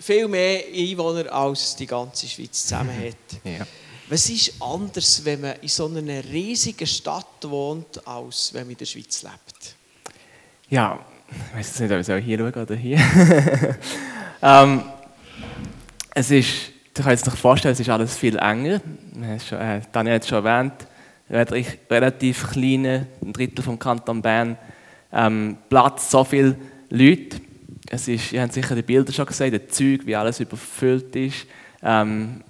viel mehr Einwohner, als die ganze Schweiz zusammen hat. Ja. Was ist anders, wenn man in so einer riesigen Stadt wohnt, als wenn man in der Schweiz lebt? Ja, ich weiß nicht, ob ich hier schauen oder hier. ähm, es ist, du kannst dir vorstellen, es ist alles viel enger. Schon, äh, Daniel hat es schon erwähnt, relativ, relativ kleine, ein Drittel vom Kanton Bern, ähm, Platz, so viele Leute. Es ist, ihr habt sicher die Bilder schon gesehen, die Züge, wie alles überfüllt ist. Ähm,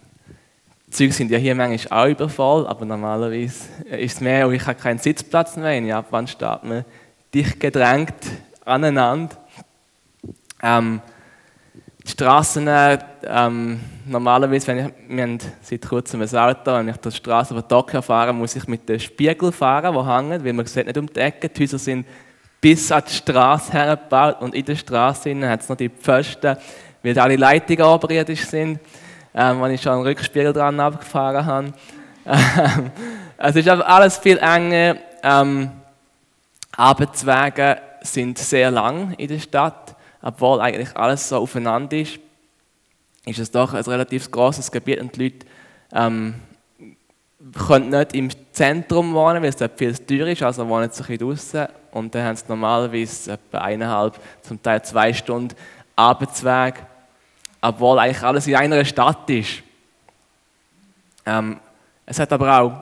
Züge sind ja hier manchmal auch übervoll, aber normalerweise ist es mehr, und ich habe keinen Sitzplatz mehr. In Japan steht man dicht gedrängt aneinander. Ähm, die Straßen, ähm, normalerweise, wenn ich, wir haben seit kurzem ein Auto, wenn ich die Straße von Tokio fahre, muss ich mit dem Spiegel fahren, der hängt, weil man sieht nicht um die Ecke. Die Häuser sind bis an die Straße hergebaut und in der Straße hat es noch die Pfosten, weil alle Leitungen oberirdisch sind, ähm, wenn ich schon einen Rückspiegel dran abgefahren habe. Ähm, es ist aber alles viel enger. Ähm, Arbeitswege sind sehr lang in der Stadt, obwohl eigentlich alles so aufeinander ist. Ist es doch ein relativ großes Gebiet und die Leute ähm, können nicht im Zentrum wohnen, weil es dort viel teuer ist, also wohnen sie ein draußen und dann haben sie normalerweise etwa eineinhalb, zum Teil zwei Stunden Arbeitsweg, obwohl eigentlich alles in einer Stadt ist. Ähm, es hat aber auch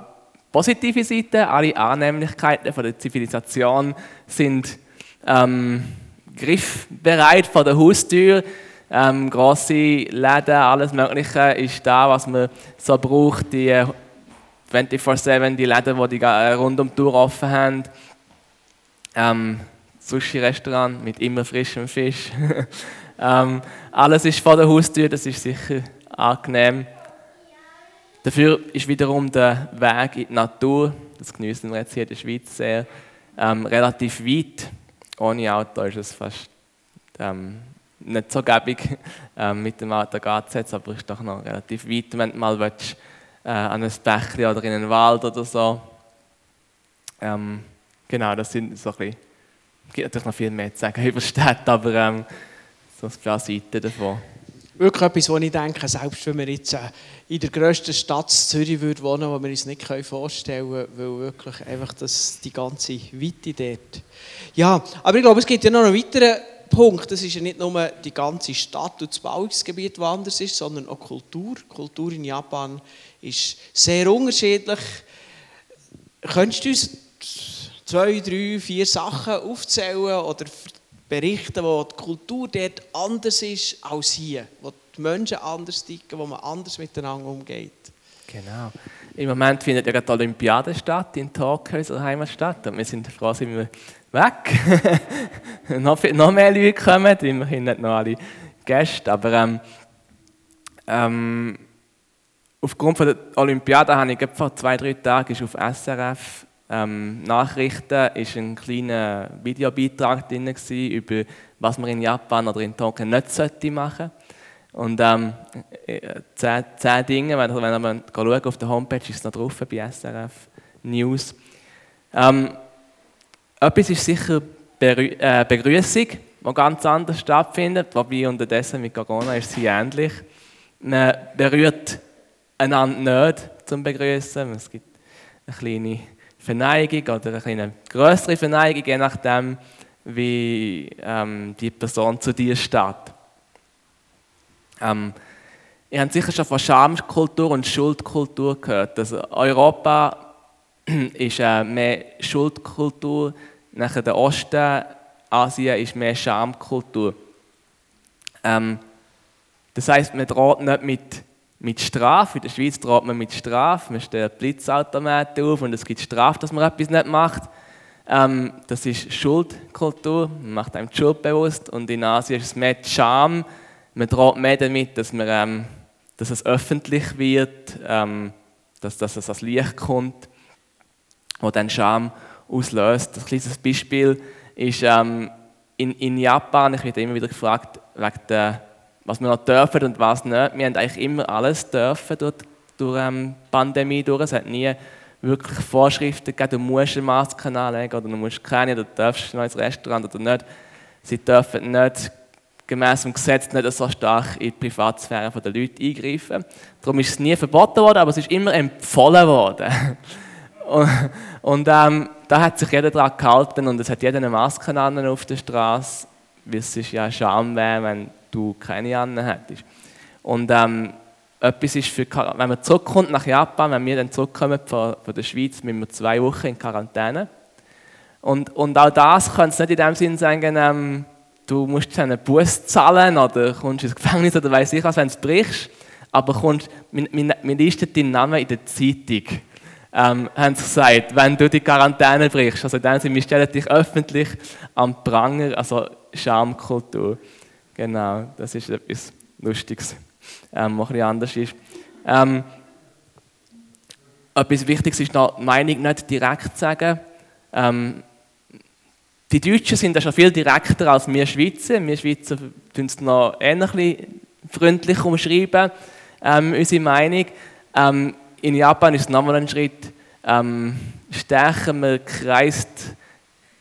positive Seiten. Alle Annehmlichkeiten von der Zivilisation sind ähm, griffbereit vor der Haustür. Ähm, grosse Läden, alles Mögliche ist da, was man so braucht. Die 24-7, die Läden, die, die rund um die Tour offen haben. Ähm, Sushi-Restaurant mit immer frischem Fisch. ähm, alles ist vor der Haustür, das ist sicher angenehm. Dafür ist wiederum der Weg in die Natur, das genießen wir jetzt hier in der Schweiz sehr, ähm, relativ weit. Ohne Auto ist es fast ähm, nicht so gäbig, ähm, mit dem Auto geht es jetzt, aber es ist doch noch relativ weit, wenn du mal willst, äh, an ein Bächli oder in einen Wald oder so. Ähm, genau, das sind so ein bisschen, es gibt natürlich noch viel mehr zu sagen über Städte, aber ähm, so ein paar Seiten davon wirklich etwas, wo ich denke, selbst wenn wir jetzt äh, in der grössten Stadt Zürich würde wohnen, wo wir uns nicht vorstellen können, weil wirklich einfach das, die ganze Weite dort. Ja, aber ich glaube, es gibt ja noch einen weiteren Punkt. Das ist ja nicht nur die ganze Stadt und das Bauungsgebiet, das anders ist, sondern auch Kultur. Kultur in Japan ist sehr unterschiedlich. Könntest du uns zwei, drei, vier Sachen aufzählen oder berichten, wo die Kultur dort anders ist als hier, wo die Menschen anders ticken, wo man anders miteinander umgeht. Genau. Im Moment findet ja gerade die Olympiade statt in Tokio, unserer Heimatstadt. Und wir sind froh, sind wir weg. noch, noch mehr Leute kommen, immerhin nicht noch alle Gäste. Aber ähm, ähm, aufgrund der Olympiade habe ich vor zwei, drei Tagen auf SRF ähm, Nachrichten ist ein kleiner Videobeitrag drin über was man in Japan oder in Tokio nicht sollte machen und ähm, äh, zehn, zehn Dinge, wenn, wenn man schauen auf der Homepage ist es noch drauf bei SRF News. Ähm, etwas ist sicher äh, Begrüßung, die ganz anders stattfindet, wobei unterdessen mit Corona ist sie ähnlich. Man berührt einander nicht zum Begrüßen. Es gibt eine kleine Verneigung oder eine größere Verneigung, je nachdem, wie ähm, die Person zu dir steht. Ähm, ihr habt sicher schon von Schamkultur und Schuldkultur gehört. Also Europa ist äh, mehr Schuldkultur, nachher der Osten, Asien ist mehr Schamkultur. Ähm, das heißt, man droht nicht mit mit Strafe. In der Schweiz droht man mit Strafe. Man stellt Blitzautomaten auf und es gibt Strafe, dass man etwas nicht macht. Ähm, das ist Schuldkultur. Man macht einem die Schuld bewusst. Und in Asien ist es mehr Scham. Man droht mehr damit, dass, man, ähm, dass es öffentlich wird, ähm, dass, dass es ans Licht kommt, wo dann Scham auslöst. Ein kleines Beispiel ist ähm, in, in Japan, ich werde immer wieder gefragt, wegen der was wir noch dürfen und was nicht. Wir haben eigentlich immer alles dürfen durch, durch ähm, die Pandemie durch. Es hat nie wirklich Vorschriften gegeben, du musst eine Maske anlegen oder du musst keine, oder du darfst noch ins Restaurant oder nicht. Sie dürfen nicht gemäß dem Gesetz nicht so stark in die Privatsphäre der Leute eingreifen. Darum ist es nie verboten worden, aber es ist immer empfohlen worden. und, und ähm, da hat sich jeder daran gehalten und es hat jeder eine Maske an auf der Straße, weil es ist ja Scham wäre, wenn du keine an hättest. Und ähm, etwas ist für, wenn man zurückkommt nach Japan, wenn wir dann zurückkommen von, von der Schweiz, müssen wir zwei Wochen in Quarantäne. Und, und auch das könnte es nicht in dem Sinn sagen, ähm, du musst einen Bus zahlen oder kommst ins Gefängnis oder weiß ich was, wenn du brichst, aber kommst, wir, wir, wir listen deinen Namen in der Zeitung. Ähm, haben sie gesagt, wenn du die Quarantäne brichst. Also in dem Sinne, wir stellen dich öffentlich am Pranger, also Schamkultur. Genau, das ist etwas Lustiges, ähm, was ein bisschen anders ist. Ähm, etwas Wichtiges ist noch, die Meinung nicht direkt zu sagen. Ähm, die Deutschen sind ja schon viel direkter als wir Schweizer. Wir Schweizer tun es noch ähnlich freundlich umschreiben, ähm, unsere Meinung. Ähm, in Japan ist es nochmal ein Schritt ähm, stärker. Man kreist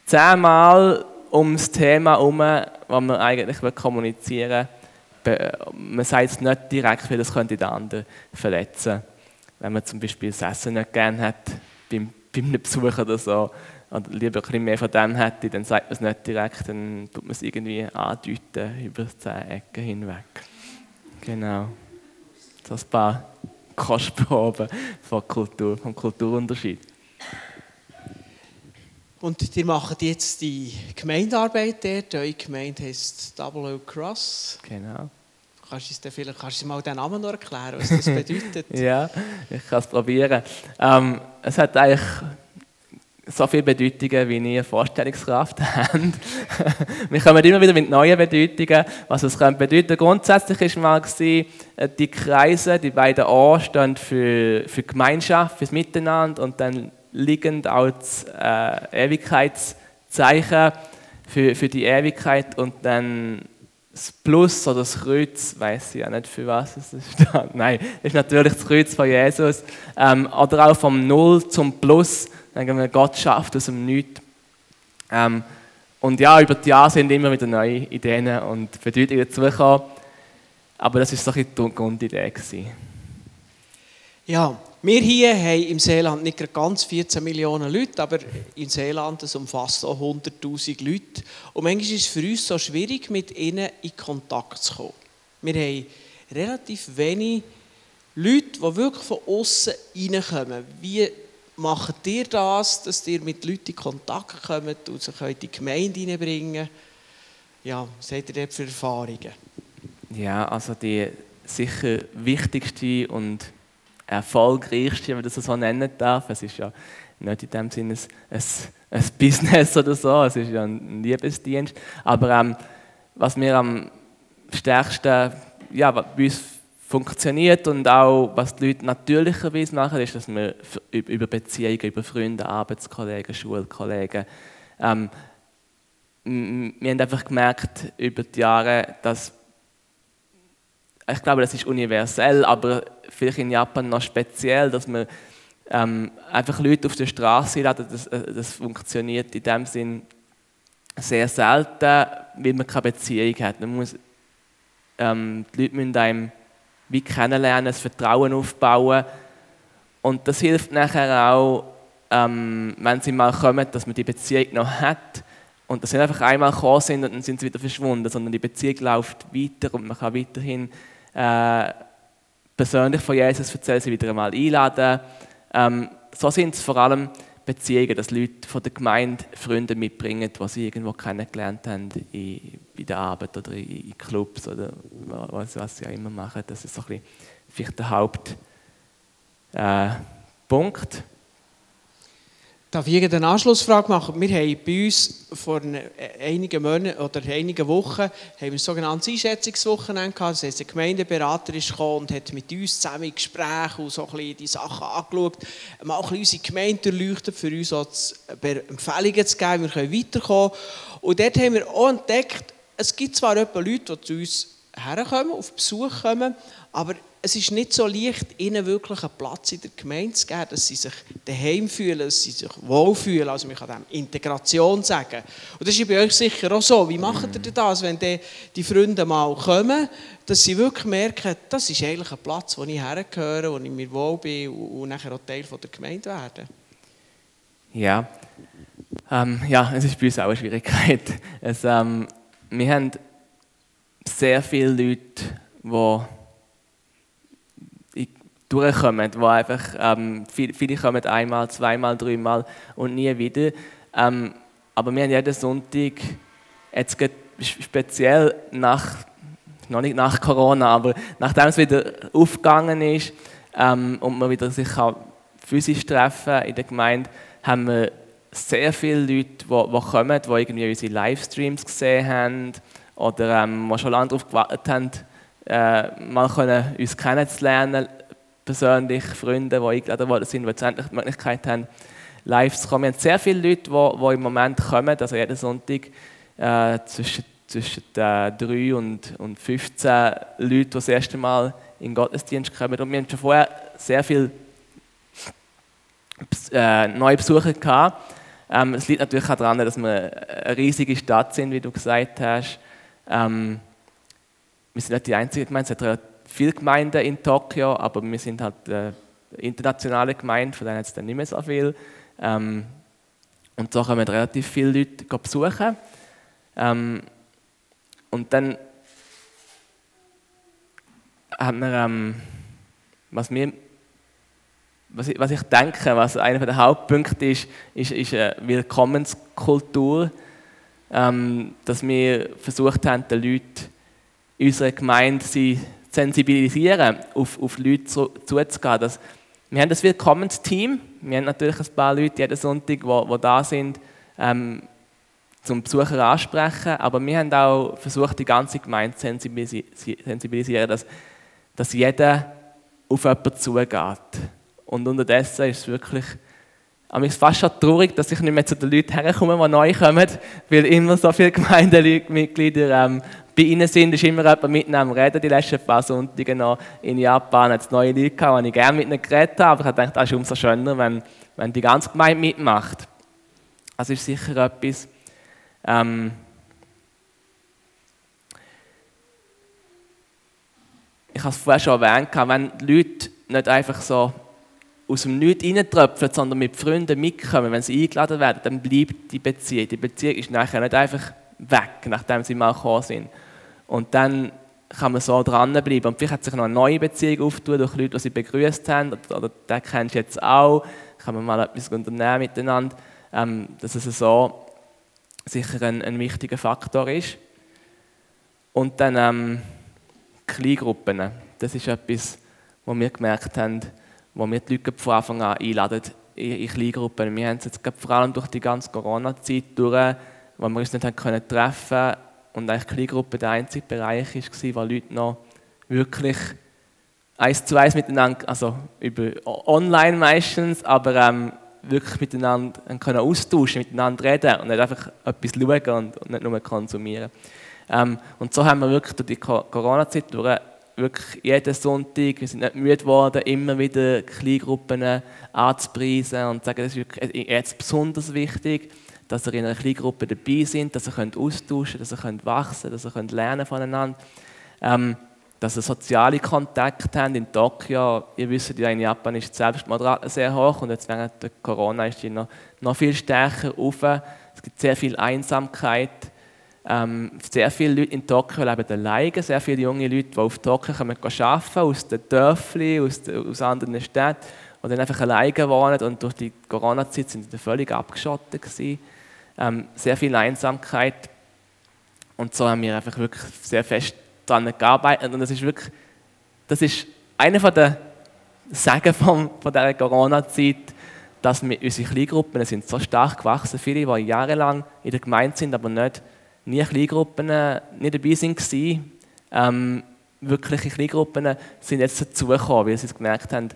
zehnmal um das Thema herum, das man eigentlich kommunizieren will. Man sagt es nicht direkt, weil das könnte den anderen verletzen. Wenn man zum Beispiel das Essen nicht gerne hat, beim, beim Besuch oder so, oder lieber ein bisschen mehr von dem hätte, dann sagt man es nicht direkt, dann tut man es irgendwie andeuten über zehn Ecken hinweg. Genau. Das ein paar Kostproben vom Kulturunterschied. Und ihr macht jetzt die Gemeindearbeit dort. Eure Gemeinde heisst Double Cross. Genau. Kannst du, vielleicht, kannst du mal den Namen noch erklären, was das bedeutet? ja, ich kann es probieren. Ähm, es hat eigentlich so viele Bedeutungen, wie ihr Vorstellungskraft habt. wir kommen immer wieder mit neuen Bedeutungen, was es könnte bedeuten. Grundsätzlich war mal äh, die Kreise, die beiden A stehen für, für Gemeinschaft, fürs Miteinander und dann liegend als äh, Ewigkeitszeichen für, für die Ewigkeit und dann das Plus oder das Kreuz, weiß ich ja nicht für was es steht. Nein, das ist natürlich das Kreuz von Jesus. Ähm, oder auch vom Null zum Plus sagen wir, Gott schafft aus dem Nichts. Ähm, und ja, über die Jahre sind immer wieder neue Ideen und Bedeutungen dazugekommen. Aber das war so ein die Grundidee. Ja, wir hier haben im Seeland nicht ganz 14 Millionen Leute, aber im Seeland das umfasst auch 100'000 Leute. Und manchmal ist es für uns so schwierig, mit ihnen in Kontakt zu kommen. Wir haben relativ wenig Leute, die wirklich von außen reinkommen. Wie macht ihr das, dass ihr mit Leuten in Kontakt kommt und sie in die Gemeinde hineinbringen? Ja, was habt ihr dort für Erfahrungen? Ja, also die sicher wichtigste und erfolgreichste, wenn man das so nennen darf, es ist ja nicht in dem Sinne ein, ein, Business oder so, es ist ja ein Liebesdienst, aber ähm, was mir am stärksten, ja, bei uns funktioniert und auch, was die Leute natürlicherweise machen, ist, dass wir über Beziehungen, über Freunde, Arbeitskollegen, Schulkollegen, ähm, wir haben einfach gemerkt über die Jahre, dass ich glaube, das ist universell, aber vielleicht in Japan noch speziell, dass man ähm, einfach Leute auf der Straße laden, das, äh, das funktioniert in dem Sinn sehr selten, weil man keine Beziehung hat. Man muss, ähm, die Leute müssen einem wie kennenlernen, das Vertrauen aufbauen. Und das hilft nachher auch, ähm, wenn sie mal kommen, dass man die Beziehung noch hat. Und dass sie einfach einmal gekommen sind und dann sind sie wieder verschwunden, sondern die Beziehung läuft weiter und man kann weiterhin äh, persönlich von Jesus erzählen, sie wieder einmal einladen. Ähm, so sind es vor allem Beziehungen, dass Leute von der Gemeinde Freunde mitbringen, die sie irgendwo kennengelernt haben, in, bei der Arbeit oder in Clubs oder was, was sie auch immer machen. Das ist so ein bisschen vielleicht der Hauptpunkt. Äh, Darf ich eine Anschlussfrage machen? Wir haben bei uns vor einigen Monaten oder einigen Wochen haben wir ein sogenanntes Einschätzungswochenende gehabt. Das heisst, ein Gemeindeberater ist gekommen und hat mit uns zusammen Gespräche und so ein bisschen die Sachen angeschaut, mal ein bisschen unsere Gemeinde durchleuchtet, für uns auch Empfehlungen zu geben, wir können weiterkommen. Und dort haben wir auch entdeckt, es gibt zwar Leute, die zu uns herkommen, auf Besuch kommen, aber es ist nicht so leicht, ihnen wirklich einen Platz in der Gemeinde zu geben, dass sie sich daheim fühlen, dass sie sich wohlfühlen. Also man kann dem Integration sagen. Und das ist bei euch sicher auch so. Wie macht ihr das, wenn die, Freunde mal kommen, dass sie wirklich merken, das ist eigentlich ein Platz, wo ich hergehöre, wo ich mir wohl bin und nachher auch Teil der Gemeinde werde? Ja, ähm, ja, es ist bei uns auch eine Schwierigkeit. Es, ähm, wir haben sehr viele Leute, die durchkommen, die einfach, ähm, viele, kommen einmal, zweimal, dreimal und nie wieder. Ähm, aber wir haben jeden Sonntag, jetzt speziell nach, noch nicht nach Corona, aber nachdem es wieder aufgegangen ist ähm, und man wieder sich physisch treffen in der Gemeinde, haben wir sehr viele Leute, die, die kommen, die irgendwie unsere Livestreams gesehen haben oder ähm, die schon lange darauf gewartet haben, äh, mal können, uns kennenzulernen, persönlich, Freunde, die eingeladen worden sind, die jetzt endlich die Möglichkeit haben, live zu kommen. Wir haben sehr viele Leute, die, die im Moment kommen, also jeden Sonntag äh, zwischen, zwischen äh, 3 und, und 15 Leute, die das erste Mal in den Gottesdienst kommen. Und wir haben schon vorher sehr viele äh, neue Besucher gehabt. Ähm, es liegt natürlich auch daran, dass wir eine riesige Stadt sind, wie du gesagt hast. Ähm, wir sind nicht die einzige Gemeinde, es hat viele Gemeinden in Tokio, aber wir sind halt eine internationale Gemeinde, von denen jetzt dann nicht mehr so viel. Ähm, und so kommen relativ viele Leute besuchen. Ähm, und dann haben wir, ähm, was wir was ich, was ich denke, was einer der Hauptpunkte ist, ist, ist eine Willkommenskultur, ähm, dass wir versucht haben, den Leuten in unserer Gemeinde sie sensibilisieren, auf, auf Leute zu, zuzugehen. Dass, wir haben das Willkommensteam, wir haben natürlich ein paar Leute jeden Sonntag, die da sind, ähm, zum Besucher ansprechen, aber wir haben auch versucht, die ganze Gemeinde zu sensibilisieren, dass, dass jeder auf jemanden zugeht und unterdessen ist es wirklich aber es ist fast schon traurig, dass ich nicht mehr zu den Leuten herkomme, die neu kommen, weil immer so viele Gemeindemitglieder ähm, bei ihnen sind. Ist immer jemand mit ihnen am Reden. Die letzten paar Sonntage noch in Japan es neue Leute gehabt, die ich gerne mit ihnen geredet habe. Aber ich gedacht, es ist umso schöner, wenn, wenn die ganze Gemeinde mitmacht. Das ist sicher etwas. Ähm, ich habe es vorher schon erwähnt, wenn Leute nicht einfach so aus dem Nichts reintröpfeln, sondern mit Freunden mitkommen, wenn sie eingeladen werden, dann bleibt die Beziehung. Die Beziehung ist nachher nicht einfach weg, nachdem sie mal gekommen sind. Und dann kann man so dranbleiben. Und vielleicht hat sich noch eine neue Beziehung aufgetan durch Leute, die sie begrüßt haben, oder, oder den kennst du jetzt auch, kann man mal etwas unternehmen miteinander, ähm, dass es so sicher ein, ein, wichtiger Faktor ist. Und dann ähm, Kleingruppen, das ist etwas, was wir gemerkt haben, wo wir die Leute von Anfang an einladen in Kleingruppen. Wir haben es jetzt vor allem durch die ganze Corona-Zeit durch, wo wir uns nicht treffen und eigentlich Kleingruppe der einzige Bereich war, wo Leute noch wirklich eins zu eins miteinander, also über online meistens, aber ähm, wirklich miteinander können austauschen, miteinander reden und nicht einfach etwas schauen und, nicht nur konsumieren. Ähm, und so haben wir wirklich durch die Corona-Zeit durch wirklich jeden Sonntag, wir sind nicht müde geworden, immer wieder Kleingruppen anzupreisen und zu sagen, das ist wirklich jetzt besonders wichtig, dass ihr in einer Kleingruppe dabei sind, dass ihr könnt austauschen könnt, dass ihr könnt wachsen dass ihr könnt lernen voneinander. Ähm, dass ihr soziale Kontakte habt in Tokio. Ihr wisst ja, in Japan ist die Selbstmordrate sehr hoch und jetzt während der Corona ist die noch, noch viel stärker auf. Es gibt sehr viel Einsamkeit. Ähm, sehr viele Leute in Tokio leben alleine, sehr viele junge Leute, die auf Tokio kommen, arbeiten, aus den Dörfern, aus, aus anderen Städten, die dann einfach alleine wohnen und durch die Corona-Zeit sind sie völlig abgeschottet gewesen. Ähm, sehr viel Einsamkeit und so haben wir einfach wirklich sehr fest daran gearbeitet und das ist wirklich, das ist einer von der Sagen von, von dieser Corona-Zeit, dass wir, unsere Kleingruppen sind so stark gewachsen, viele, die jahrelang in der Gemeinde sind, aber nicht nie Kleingruppen nicht dabei waren. Ähm, wirkliche Kleingruppen sind jetzt dazugekommen, weil sie gemerkt haben,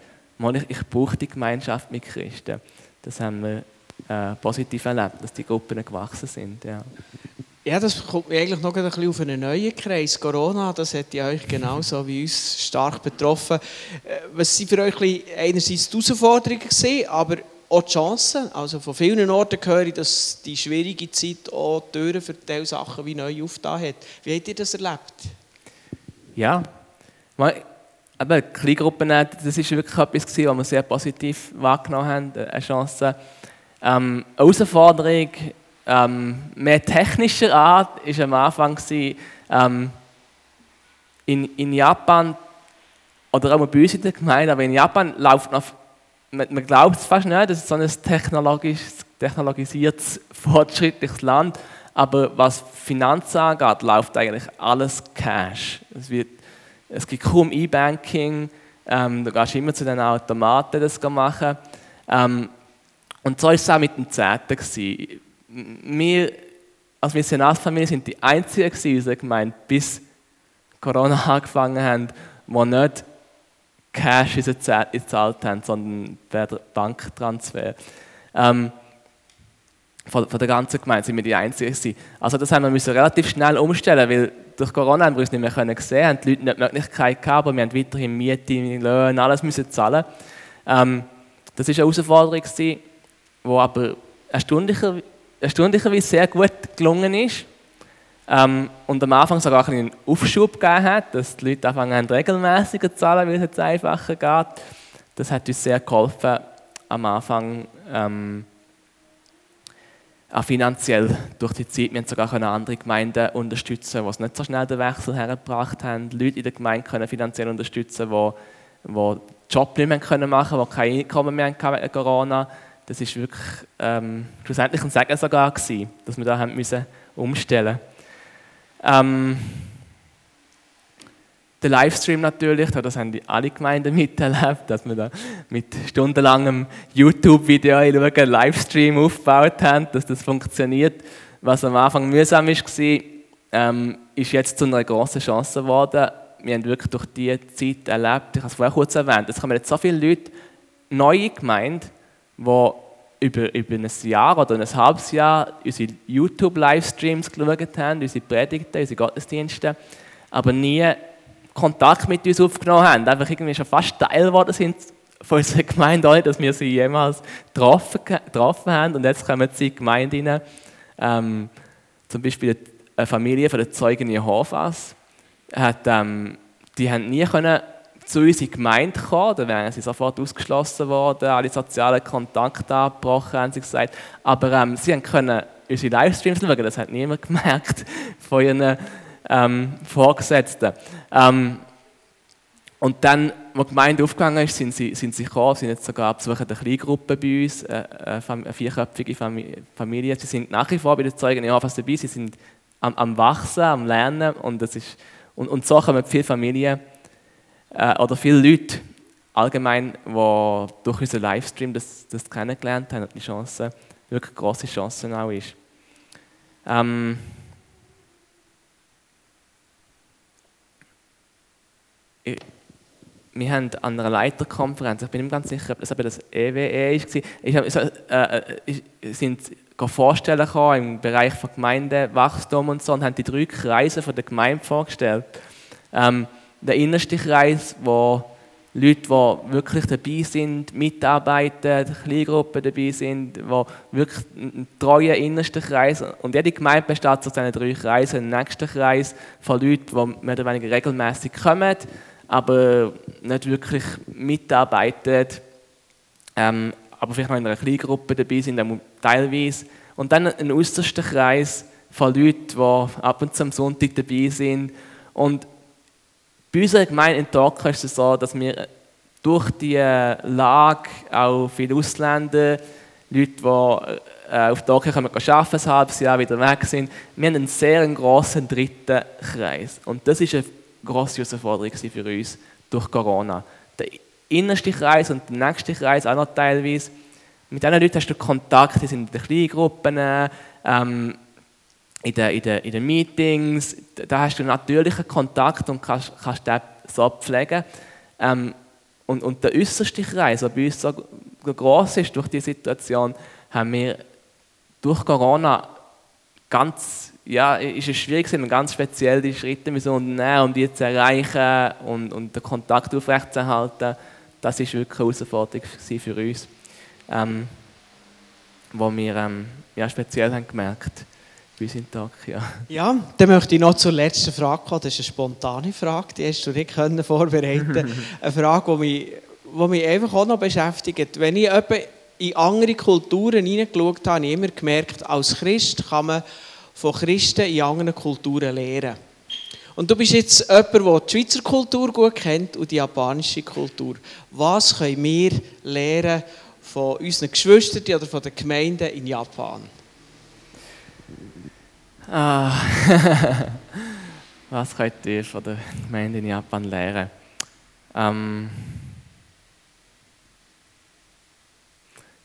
ich, ich brauche die Gemeinschaft mit Christen. Das haben wir äh, positiv erlebt, dass die Gruppen gewachsen sind. Ja. Ja, das kommt mir eigentlich noch ein bisschen auf einen neuen Kreis. Corona, das hat ja euch genauso wie uns stark betroffen. Äh, was sind für euch einerseits die Herausforderungen gewesen, aber auch die Chancen? Also von vielen Orten höre ich, dass die schwierige Zeit auch Türen für diese Sachen wie neu aufgetan hat. Wie habt ihr das erlebt? Ja, aber Kleingruppen, das ist wirklich etwas, was wir sehr positiv wahrgenommen haben, eine Chance. Ähm, Herausforderung ähm, mehr technischer Art war am Anfang, ähm, in, in Japan, oder auch bei uns in der Gemeinde, aber in Japan läuft noch, man, man glaubt es fast nicht, das ist so ein technologisch, technologisiertes, fortschrittliches Land, aber was Finanzen angeht, läuft eigentlich alles Cash. Es, wird, es gibt kaum E-Banking, ähm, da gehst immer zu den Automaten das machen. Ähm, und so war es auch mit dem Zehnten wir als Missionarsfamilie sind die einzigen in unserer Gemeinde, bis Corona angefangen haben, die nicht Cash gezahlt haben, sondern per Banktransfer. Ähm, von, der ganzen Gemeinde sind wir die Einzigen gewesen. Also das haben wir müssen relativ schnell umstellen, weil durch Corona haben wir uns nicht mehr können sehen, haben die Leute nicht die Möglichkeit gehabt, aber wir haben weiterhin Miete, Löhne, alles müssen zahlen. Ähm, das war eine Herausforderung, die aber erstaunlicher, erstaunlicherweise sehr gut gelungen ist. Ähm, und am Anfang sogar einen Aufschub gegeben hat, dass die Leute anfangen regelmäßig zu zahlen, weil es jetzt einfacher geht. Das hat uns sehr geholfen am Anfang ähm, auch finanziell durch die Zeit. Wir haben sogar andere Gemeinden unterstützen, die es nicht so schnell den Wechsel hergebracht haben. Leute in der Gemeinde können finanziell unterstützen, die, die Job nicht mehr machen können, die kein Einkommen mehr haben wegen Corona das ist wirklich ähm, schlussendlich ein Segen sogar gewesen, dass wir da haben müssen umstellen. Ähm, der Livestream natürlich, das haben die alle Gemeinden miterlebt, dass wir da mit stundenlangem YouTube-Video einen Livestream aufgebaut haben, dass das funktioniert. Was am Anfang mühsam war, ähm, ist jetzt zu einer großen Chance geworden. Wir haben wirklich durch diese Zeit erlebt, ich habe es vorher kurz erwähnt, es kommen jetzt so viele Leute, neue Gemeinden, die über, über ein Jahr oder ein halbes Jahr unsere YouTube-Livestreams geschaut haben, unsere Predigten, unsere Gottesdienste, aber nie Kontakt mit uns aufgenommen haben. Einfach irgendwie schon fast Teil geworden sind von unserer Gemeinde, ohne dass wir sie jemals getroffen, getroffen haben. Und jetzt kommen sie in die Gemeinde rein. Ähm, zum Beispiel eine Familie von den Zeugen Jehovas. Hat, ähm, die haben nie können zu uns in die Gemeinde gekommen, dann wären sie sofort ausgeschlossen worden, alle sozialen Kontakte abgebrochen, haben sie gesagt. Aber ähm, sie können unsere Livestreams schauen, das hat niemand gemerkt von ihren ähm, Vorgesetzten. Ähm, und dann, als die Gemeinde aufgegangen ist, sind sie, sind sie gekommen, sind jetzt sogar besuchen eine Kleingruppe bei uns, äh, eine vierköpfige Familie. Sie sind nach wie vor bei den Zeugen Jehovas dabei, sie sind am, am Wachsen, am Lernen und, das ist, und, und so kommen viele Familien äh, oder viele Leute allgemein, die durch unseren Livestream das, das kennengelernt haben und die Chance, wirklich große Chancen auch ist. Ähm, wir haben an einer Leiterkonferenz, ich bin nicht ganz sicher, ob das das EWE e war, ich habe, äh, äh sind vorstellen im Bereich von Gemeindewachstum und so und haben die drei Kreise von der Gemeinde vorgestellt. Ähm, der innerste Kreis, wo Leute, die wirklich dabei sind, mitarbeiten, Kleingruppen dabei sind, die wirklich ein treuer innerster Kreis und jede Gemeinde besteht aus diesen drei Kreisen. Ein nächster Kreis von Leuten, die mehr oder weniger regelmäßig kommen, aber nicht wirklich mitarbeiten, ähm, aber vielleicht noch in einer Kleingruppe dabei sind, teilweise. Und dann ein äußerster Kreis von Leuten, die ab und zu am Sonntag dabei sind und bei unserer Gemeinde in Docker ist es so, dass wir durch die Lage auch viele Ausländer, Leute, die äh, auf Docker kommen, arbeiten, ein halbes Jahr wieder weg sind, wir haben einen sehr grossen dritten Kreis. Und das ist eine grosse Herausforderung für uns durch Corona. Der innerste Kreis und der nächste Kreis auch noch teilweise. Mit diesen Leuten hast du Kontakt, die sind in den Kleingruppen, ähm, in den, in, den, in den Meetings, da hast du natürlichen Kontakt und kannst, kannst den so pflegen. Ähm, und, und der äußerste Kreis, der bei uns so groß ist durch die Situation, haben wir durch Corona ganz ja, ist es schwierig, und ganz speziell die Schritte müssen unternehmen, um die zu erreichen und, und den Kontakt aufrechtzuerhalten. Das ist wirklich eine Herausforderung für uns, ähm, wo wir ähm, ja, speziell haben gemerkt bei uns Tag. Ja. ja, dann möchte ich noch zur letzten Frage kommen. Das ist eine spontane Frage, die hast du nicht können vorbereiten Eine Frage, die mich, die mich einfach auch noch beschäftigt. Wenn ich in andere Kulturen hineingeschaut habe, habe ich immer gemerkt, als Christ kann man von Christen in anderen Kulturen lernen. Und du bist jetzt jemand, der die Schweizer Kultur gut kennt und die japanische Kultur. Was können wir lernen von unseren Geschwistern oder von den Gemeinden in Japan? Ah. Was könnt ihr von der Gemeinde in Japan lernen? Ähm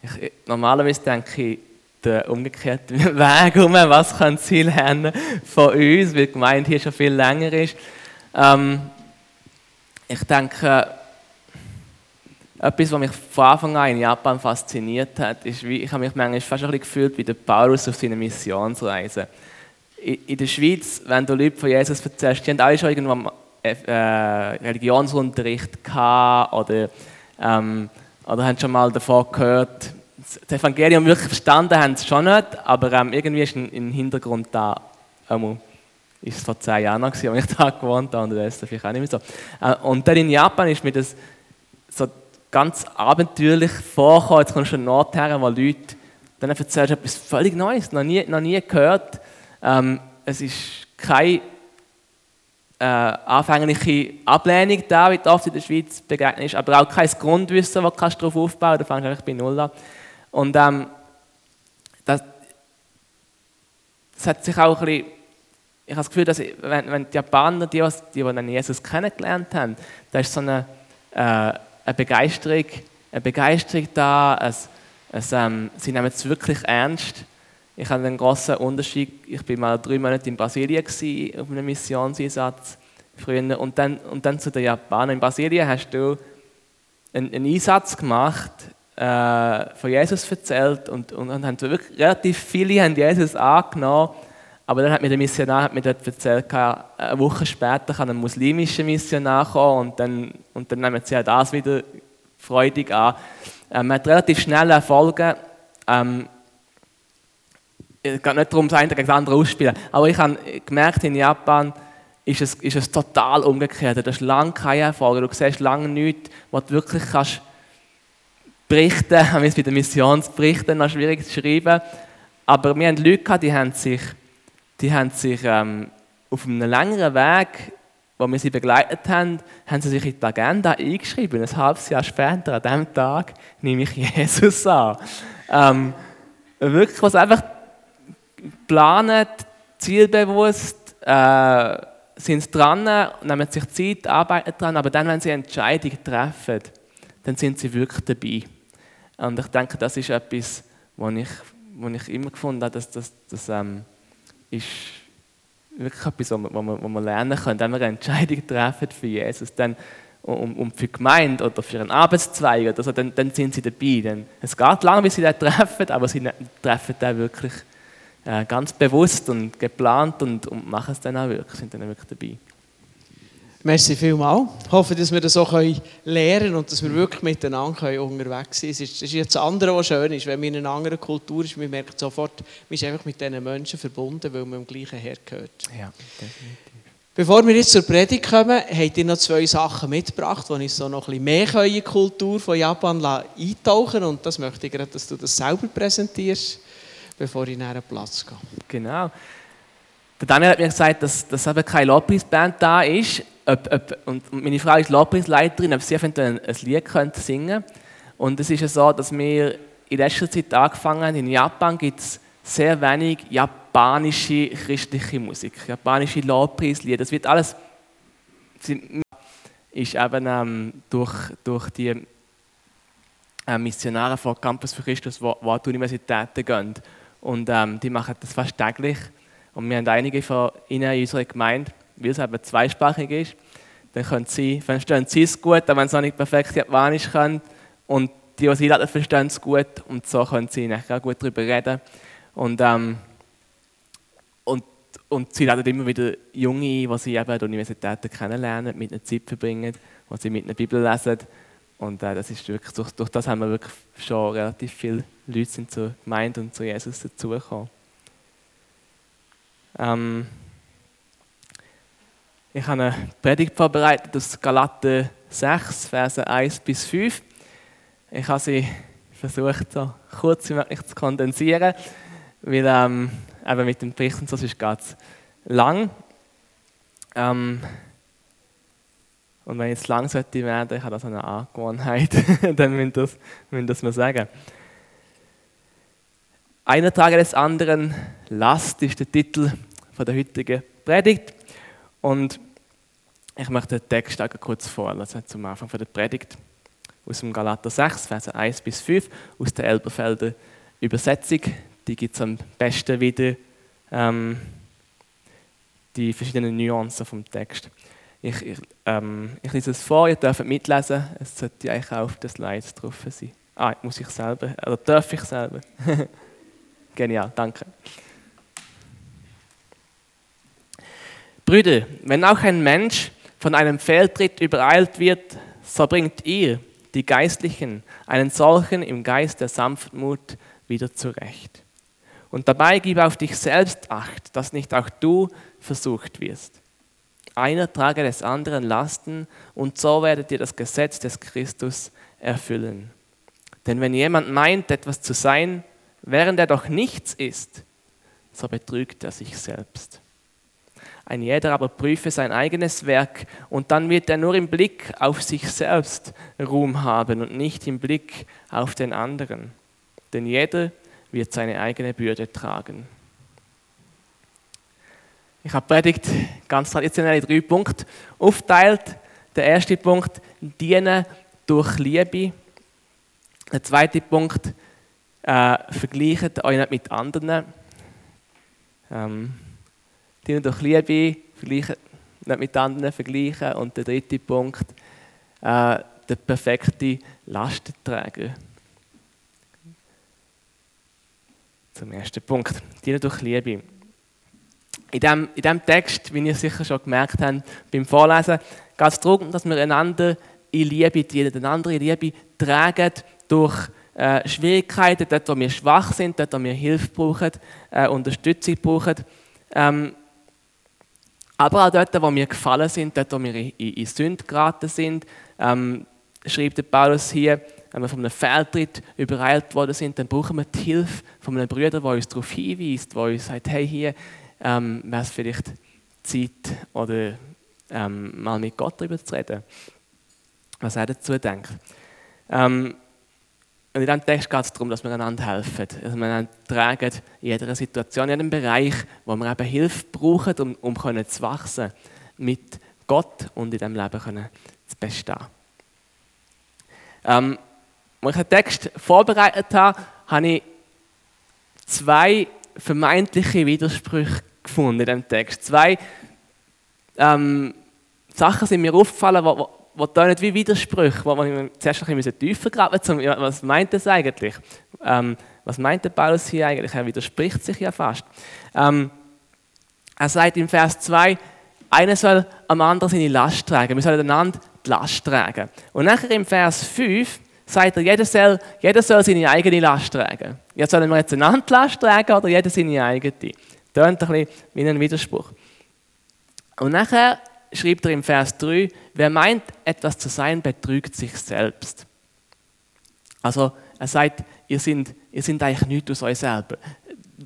ich, normalerweise denke ich, den umgekehrten Weg um, was können sie lernen von uns, weil die Gemeinde hier schon viel länger ist. Ähm, ich denke, etwas, was mich von Anfang an in Japan fasziniert hat, ist, wie, ich habe mich manchmal fast ein bisschen gefühlt wie der Paulus auf seiner Missionsreise. In, der Schweiz, wenn du Leute von Jesus erzählst, die haben alle schon irgendwann äh, Religionsunterricht gehabt oder, ähm, oder haben schon mal davon gehört, das Evangelium wirklich verstanden haben sie schon nicht, aber ähm, irgendwie ist ein, ein Hintergrund da. Ähm, ist es vor zehn Jahren noch, als ich da gewohnt habe, und das ist vielleicht auch nicht mehr so. Äh, und dann in Japan ist mir das so ganz abenteuerlich vorgekommen. Jetzt kommst du an Ort her, wo Leute dann erzählen etwas völlig Neues, noch nie, noch nie gehört. Ähm, es ist keine äh, anfängliche Ablehnung da, wie oft in der Schweiz begegnet ist, aber auch kein Grundwissen, das du darauf aufbauen kannst. Da fängst du einfach bei Null an. Und ähm, das, das hat sich auch ein bisschen, ich habe das Gefühl, dass wenn, wenn die Japaner, die, die, die dann Jesus kennengelernt haben, da ist so eine, äh, eine Begeisterung, eine Begeisterung da, es, es, ähm, sie nehmen es wirklich ernst. Ich habe einen großen Unterschied, ich war mal drei Monate in Brasilien auf einem Missionseinsatz früher und dann, und dann zu den Japanern. In Brasilien hast du einen, einen Einsatz gemacht, äh, von Jesus erzählt und, und, und haben wirklich relativ viele haben Jesus angenommen. Aber dann hat mir der Missionar hat mir dort erzählt, eine Woche später kann ein muslimischer Missionar kommen und dann, und dann nehmen sie auch das wieder freudig an. Ähm, man hat relativ schnell Erfolge. Ähm, es geht nicht darum, das eine gegen das andere auszuspielen. Aber ich habe gemerkt, in Japan ist es, ist es total umgekehrt. Du hast lange keine Erfolge. Du siehst lange nichts, was du wirklich kannst Berichte, haben wir es bei den Missionsberichten noch schwierig zu schreiben. Aber wir haben Leute gehabt, die haben sich, die haben sich ähm, auf einem längeren Weg, wo wir sie begleitet haben, haben sie sich in die Agenda eingeschrieben. Ein halbes Jahr später, an diesem Tag, nehme ich Jesus an. Ähm, wirklich, was einfach planen, zielbewusst, äh, sind dran, nehmen sich Zeit, arbeiten dran, aber dann, wenn sie Entscheidungen treffen, dann sind sie wirklich dabei. Und ich denke, das ist etwas, was ich, was ich immer gefunden habe, dass das, das ähm, ist wirklich etwas, was man, was man lernen kann, wenn wir eine Entscheidung treffen für Jesus, dann, um, um für die Gemeinde oder für einen Arbeitszweig oder so, dann, dann sind sie dabei. Dann, es geht lange, bis sie das treffen, aber sie ne, treffen das wirklich äh, ganz bewusst und geplant und, und machen es dann auch wirklich, sind dann wirklich dabei. Merci vielmals. Ich hoffe, dass wir das auch lernen können und dass wir wirklich miteinander unterwegs sind. Es ist, jetzt das andere, was schön ist, wenn man in einer anderen Kultur ist, man merkt sofort, man ist einfach mit diesen Menschen verbunden, weil man im gleichen Herd gehört. Ja, definitiv. Bevor wir jetzt zur Predigt kommen, habt ihr noch zwei Sachen mitgebracht, die uns so noch ein bisschen mehr in die Kultur von Japan eintauchen können. Und das möchte ich gerade, dass du das selber präsentierst, bevor ich näher Platz gehe. Genau. Der Daniel hat mir gesagt, dass, dass eben keine Lobpreisband da ist ob, ob, und meine Frau ist Lobpreisleiterin, ob sie eventuell ein Lied könnte singen Und es ist ja so, dass wir in letzter Zeit angefangen haben, in Japan gibt es sehr wenig japanische christliche Musik, japanische Lobpreislieder. Das wird alles ist eben ähm, durch, durch die äh, Missionare von Campus für Christus, die an die Universitäten gehen. Und ähm, die machen das fast täglich. Und wir haben einige von ihnen in unserer Gemeinde, weil es eben zweisprachig ist, dann können sie, verstehen sie es gut, auch wenn sie noch nicht perfekt Japanisch können. Und die, die sie einladen, verstehen es gut und so können sie nachher auch gut darüber reden. Und, ähm, und, und sie laden immer wieder Junge ein, die sie eben an der Universität kennenlernen, mit einer Zeit verbringen, wo sie mit einer Bibel lesen. Und äh, das ist wirklich, durch, durch, das haben wir wirklich schon relativ viele Leute sind zur Gemeinde und zu Jesus dazugekommen. Ähm, ich habe eine Predigt vorbereitet aus Galaten 6, Verse 1 bis 5. Ich habe sie versucht, so kurz wie möglich zu kondensieren, weil ähm, eben mit den Berichten sonst ist es lang. Ähm, und wenn ich jetzt lang sollte werden, ich habe das eine Angewohnheit, dann müssen das, das mal sagen. Einer Trage des anderen, Last ist der Titel von der heutigen Predigt. Und ich möchte den Text auch kurz vorlesen zum Anfang von der Predigt. Aus dem Galater 6, Verse 1 bis 5, aus der Elberfelder Übersetzung. Die gibt es am besten wieder, ähm, die verschiedenen Nuancen vom Text. Ich, ich, ähm, ich lese es vor, ihr dürft mitlesen. Es sollte eigentlich auch auf den Slides drauf sein. Ah, muss ich selber, oder darf ich selber? Genial, danke. Brüder, wenn auch ein Mensch von einem Fehltritt übereilt wird, so bringt ihr, die Geistlichen, einen solchen im Geist der Sanftmut wieder zurecht. Und dabei gib auf dich selbst acht, dass nicht auch du versucht wirst einer trage des anderen Lasten und so werdet ihr das Gesetz des Christus erfüllen. Denn wenn jemand meint, etwas zu sein, während er doch nichts ist, so betrügt er sich selbst. Ein jeder aber prüfe sein eigenes Werk und dann wird er nur im Blick auf sich selbst Ruhm haben und nicht im Blick auf den anderen. Denn jeder wird seine eigene Bürde tragen. Ich habe predigt ganz traditionell in drei Punkte aufteilt. Der erste Punkt, dienen durch Liebe. Der zweite Punkt, äh, vergleicht euch nicht mit anderen. Ähm, dienen durch Liebe, vergleichen nicht mit anderen vergleichen. Und der dritte Punkt, äh, der perfekte Lastenträger. Zum ersten Punkt, dienen durch Liebe in diesem, in diesem Text, wie ihr sicher schon gemerkt habt beim Vorlesen, geht es darum, dass wir einander in Liebe dienen, einander in Liebe tragen durch äh, Schwierigkeiten, dort, wo wir schwach sind, dort, wo wir Hilfe brauchen, äh, Unterstützung brauchen. Ähm, aber auch dort, wo wir gefallen sind, dort, wo wir in, in Sünde geraten sind, ähm, schreibt der Paulus hier, wenn wir von einem Fehltritt übereilt worden sind, dann brauchen wir die Hilfe von einem Bruder, der uns darauf hinweist, der uns sagt, hey, hier, ähm, wäre es vielleicht Zeit, oder, ähm, mal mit Gott darüber zu reden, was er dazu denkt. Ähm, und in diesem Text geht es darum, dass wir einander helfen, dass wir einander tragen in jeder Situation, in jedem Bereich, wo wir eben Hilfe brauchen, um, um können zu wachsen mit Gott und in diesem Leben können zu bestehen. Ähm, als ich den Text vorbereitet habe, habe ich zwei vermeintliche Widersprüche gefunden in diesem Text. Zwei ähm, Sachen sind mir aufgefallen, die, die nicht wie Widersprüche, wo man zuerst ein bisschen tiefer graben müssen. Was meint das eigentlich? Ähm, was meint der Paulus hier eigentlich? Er widerspricht sich ja fast. Ähm, er sagt im Vers 2, einer soll am anderen seine Last tragen. Wir sollen einander die Last tragen. Und nachher im Vers 5 sagt er, jeder soll, jeder soll seine eigene Last tragen. Ja, sollen wir jetzt einander die Last tragen oder jeder seine eigene? Tönt ein bisschen wie ein Widerspruch. Und nachher schreibt er im Vers 3, wer meint, etwas zu sein, betrügt sich selbst. Also er sagt, ihr seid, ihr seid eigentlich nichts aus euch selber.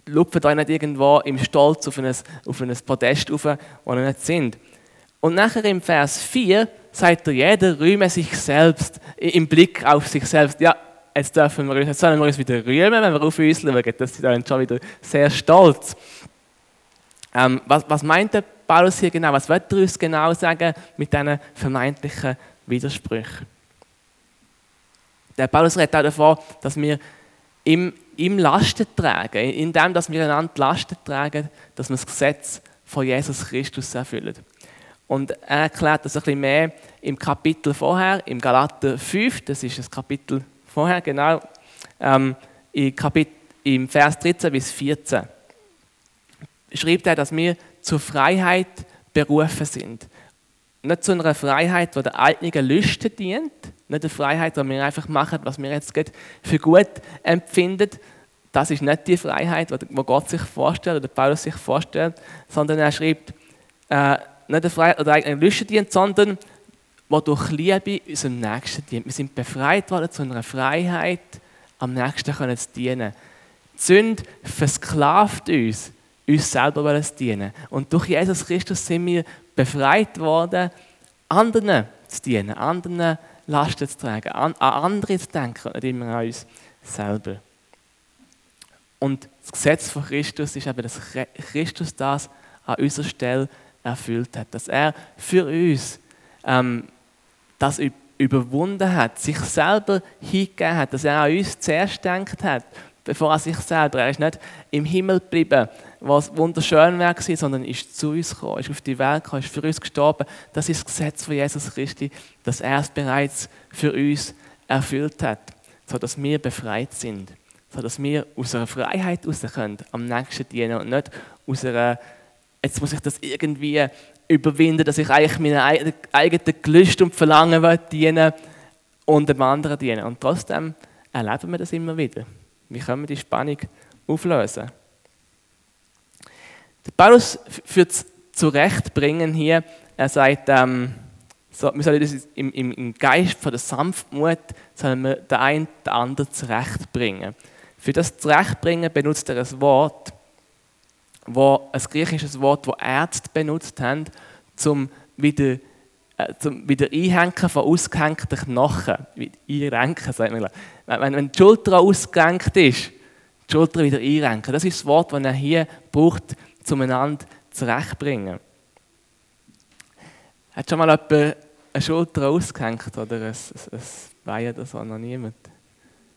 Lupft euch nicht irgendwo im Stolz auf ein, auf ein Podest auf, wo ihr nicht sind. Und nachher im Vers 4 sagt er, jeder rühme sich selbst im Blick auf sich selbst. Ja, jetzt dürfen wir jetzt sollen wir uns wieder rühmen, wenn wir auf uns schauen. Das ist dann schon wieder sehr stolz. Ähm, was, was meint der Paulus hier genau? Was wird er uns genau sagen mit diesen vermeintlichen Widersprüchen? Der Paulus redet auch davon, dass wir im, im Lasten tragen, in dem, dass wir einander Lasten tragen, dass wir das Gesetz von Jesus Christus erfüllen. Und er erklärt das ein bisschen mehr im Kapitel vorher, im Galater 5, das ist das Kapitel vorher, genau, ähm, im, Kapit im Vers 13 bis 14 schreibt er, dass wir zur Freiheit berufen sind. Nicht zu einer Freiheit, die der eigenen Lüste dient, nicht eine Freiheit, wo wir einfach machen, was wir jetzt für gut empfinden. Das ist nicht die Freiheit, die Gott sich vorstellt oder Paulus sich vorstellt, sondern er schreibt, äh, nicht eine Freiheit, die der eigenen Lüste dient, sondern die durch Liebe unserem Nächsten dient. Wir sind befreit worden zu einer Freiheit, am Nächsten können zu dienen. Die Sünde versklavt uns, uns selber dienen. Und durch Jesus Christus sind wir befreit worden, anderen zu dienen, anderen Lasten zu tragen, an, an andere zu denken, nicht immer an uns selber. Und das Gesetz von Christus ist eben, dass Christus das an unserer Stelle erfüllt hat, dass er für uns ähm, das überwunden hat, sich selber hingegeben hat, dass er an uns zuerst gedacht hat, bevor er sich selber, er ist nicht im Himmel geblieben, was wunderschön war, sondern ist zu uns gekommen, ist auf die Welt gekommen, ist für uns gestorben. Das ist das Gesetz von Jesus Christi, dass er es bereits für uns erfüllt hat, sodass wir befreit sind, sodass wir aus einer Freiheit raus können, am nächsten dienen und nicht aus einer, jetzt muss ich das irgendwie überwinden, dass ich eigentlich meine eigenen Gelüste und Verlangen dienen und dem anderen dienen. Und trotzdem erleben wir das immer wieder. Wie können wir die Spannung auflösen? Der Paulus führt es zurechtbringen hier. Er sagt, ähm, so, wir sollen das im, im, im, Geist von der Sanftmut sollen wir den einen den anderen zurechtbringen. Für das Zurechtbringen benutzt er ein Wort, wo, ein griechisches Wort, das Ärzte benutzt haben, zum wieder, äh, zum wieder Einhängen von ausgehängten Knochen. Einrenken, sagt man. Wenn, wenn die Schulter ausgerenkt ist, die Schulter wieder einrenken. Das ist das Wort, das er hier braucht, zueinander zurechtbringen. Hat schon mal jemand eine Schulter ausgehängt oder ein, ein, ein Bein oder so? Noch niemand?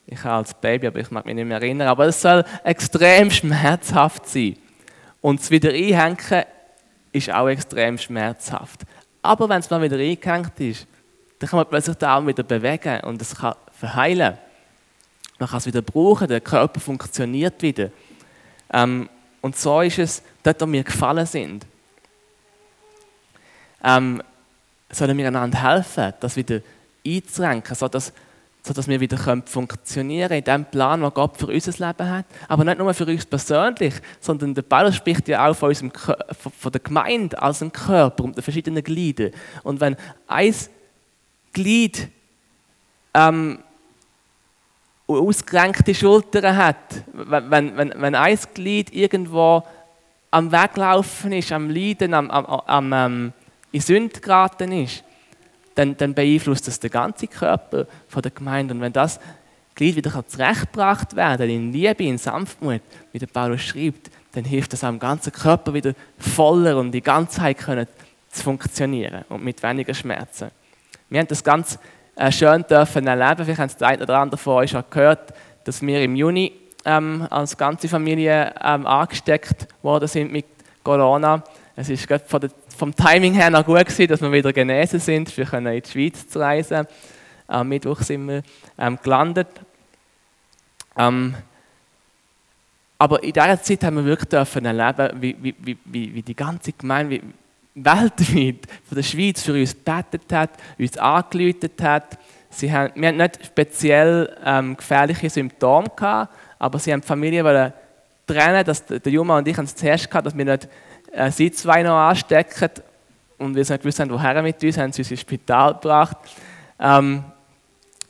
Ich habe als Baby, aber ich mag mich nicht mehr erinnern. Aber es soll extrem schmerzhaft sein. Und das wieder einhängen ist auch extrem schmerzhaft. Aber wenn es mal wieder eingehängt ist, dann kann man plötzlich den Arm wieder bewegen und es kann verheilen. Man kann es wieder brauchen, der Körper funktioniert wieder. Ähm, und so ist es dort, wo wir gefallen sind. Ähm, sollen wir einander helfen, das wieder einzurenken, sodass sodass wir wieder funktionieren können in dem Plan, den Gott für unser Leben hat. Aber nicht nur für uns persönlich, sondern der Paulus spricht ja auch von, unserem, von der Gemeinde als einem Körper und den verschiedenen Gliedern. Und wenn ein Glied ähm, ausgerenkte Schultern hat, wenn, wenn, wenn ein Glied irgendwo am Weglaufen ist, am Leiden, am, am, am, am ähm, in Sünde geraten ist, dann, dann beeinflusst das den ganzen Körper von der Gemeinde. Und wenn das Glied wieder zurechtgebracht werden in Liebe, in Sanftmut, wie der Paulus schreibt, dann hilft das dem ganzen Körper wieder voller und die Ganzheit können zu funktionieren und mit weniger Schmerzen. Wir haben das ganz äh, schön dürfen erleben. Vielleicht haben es der eine oder andere von euch schon gehört, dass wir im Juni ähm, als ganze Familie ähm, angesteckt worden sind mit Corona. Es ist gerade von der vom Timing her noch gut gewesen, dass wir wieder genesen sind. Wir können in die Schweiz zu reisen. Am Mittwoch sind wir ähm, gelandet. Ähm, aber in dieser Zeit haben wir wirklich dürfen erleben, wie, wie, wie, wie die ganze Gemeinde weltweit von der Schweiz für uns gebetet hat, uns angeläutet hat. Sie haben, wir hatten nicht speziell ähm, gefährliche Symptome gehabt, aber sie haben die Familie trennen, dass der Juma und ich haben zuerst gehabt, dass wir nicht äh, sie zwei noch anstecken und wir nicht gewusst woher mit uns, haben sie uns ins Spital gebracht, ähm,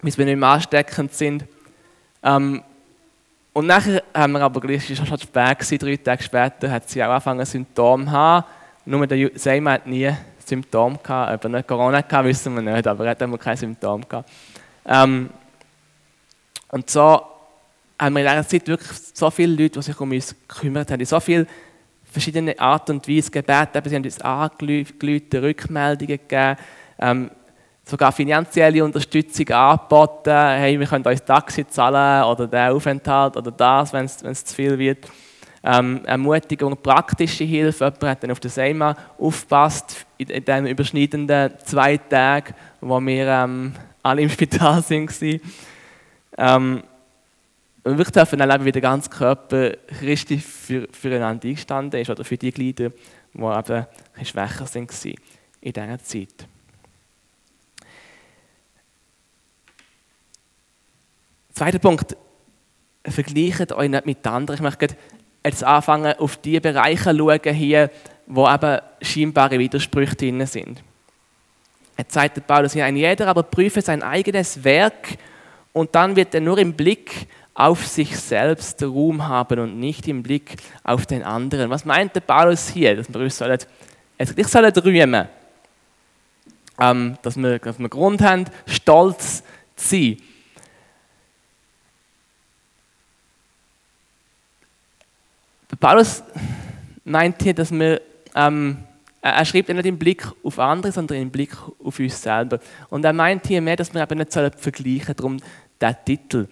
bis wir nicht mehr ansteckend sind. Ähm, und nachher haben wir aber gleich, es war schon spät, gewesen, drei Tage später, hat sie auch angefangen, Symptome zu haben. Nur der Seymour hat nie Symptome gehabt, ob er nicht Corona hatte, wissen wir nicht, aber er hat immer keine Symptome gehabt. Ähm, und so haben wir in dieser Zeit wirklich so viele Leute, die sich um uns gekümmert haben, so viele verschiedene Art und Weise gebeten. Sie haben uns angerufen, Rückmeldungen gegeben, ähm, sogar finanzielle Unterstützung angeboten. Hey, wir können euch Taxi zahlen oder den Aufenthalt oder das, wenn es zu viel wird. Ähm, Ermutigung, praktische Hilfe. Jemand hat dann auf den Seima aufgepasst in, in den überschneidenden zwei Tagen, wo wir ähm, alle im Spital waren. Ähm, und wirklich erleben, wie der ganze Körper Christi für, füreinander eingestanden ist oder für die Glieder, die eben schwächer waren in dieser Zeit. Zweiter Punkt, vergleicht euch nicht mit anderen. Ich möchte jetzt anfangen, auf die Bereiche zu schauen hier, wo eben scheinbare Widersprüche drin sind. Jetzt sagt Paulus hier, ein jeder aber prüfe sein eigenes Werk und dann wird er nur im Blick auf sich selbst Ruhm haben und nicht im Blick auf den anderen. Was meint der Paulus hier? Dass wir uns sollen, ich soll rühmen, ähm, dass, wir, dass wir Grund haben, stolz zu sein. Der Paulus meint hier, dass wir, ähm, er schreibt nicht im Blick auf andere, sondern im Blick auf uns selber. Und er meint hier mehr, dass wir eben nicht vergleichen sollen, darum der Titel.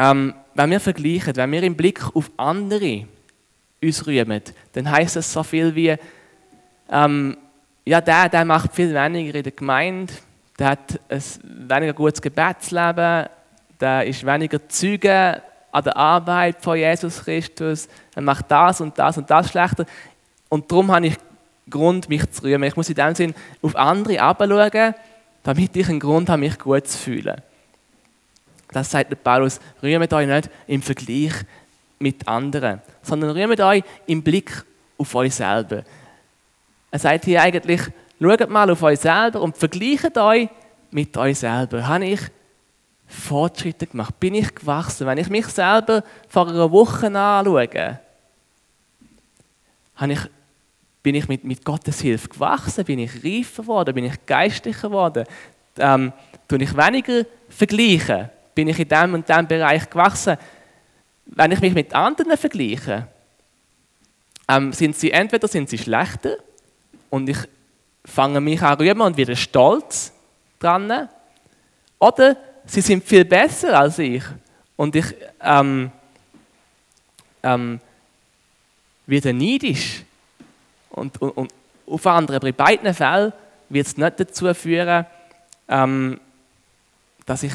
Ähm, wenn wir vergleichen, wenn wir im Blick auf andere uns rühmen, dann heißt es so viel wie, ähm, ja, der, der macht viel weniger in der Gemeinde, der hat ein weniger gutes Gebetsleben, der ist weniger Zeuge an der Arbeit von Jesus Christus, er macht das und das und das schlechter. Und darum habe ich Grund, mich zu rühmen. Ich muss in dem Sinn auf andere herabschauen, damit ich einen Grund habe, mich gut zu fühlen. Das sagt Paulus, rühmt euch nicht im Vergleich mit anderen, sondern rühmt euch im Blick auf euch selber. Er sagt hier eigentlich, schaut mal auf euch selber und vergleicht euch mit euch selber. Habe ich Fortschritte gemacht? Bin ich gewachsen? Wenn ich mich selber vor einer Woche anschaue, habe ich, bin ich mit, mit Gottes Hilfe gewachsen? Bin ich reifer geworden? Bin ich geistlicher geworden? Ähm, tue ich weniger vergleichen? Bin ich in diesem und diesem Bereich gewachsen? Wenn ich mich mit anderen vergleiche, ähm, sind sie entweder sind sie schlechter und ich fange mich an rühmen und wieder stolz dran, oder sie sind viel besser als ich und ich ähm, ähm, wieder neidisch. Und, und, und auf andere, aber in beiden Fällen wird es nicht dazu führen, ähm, dass ich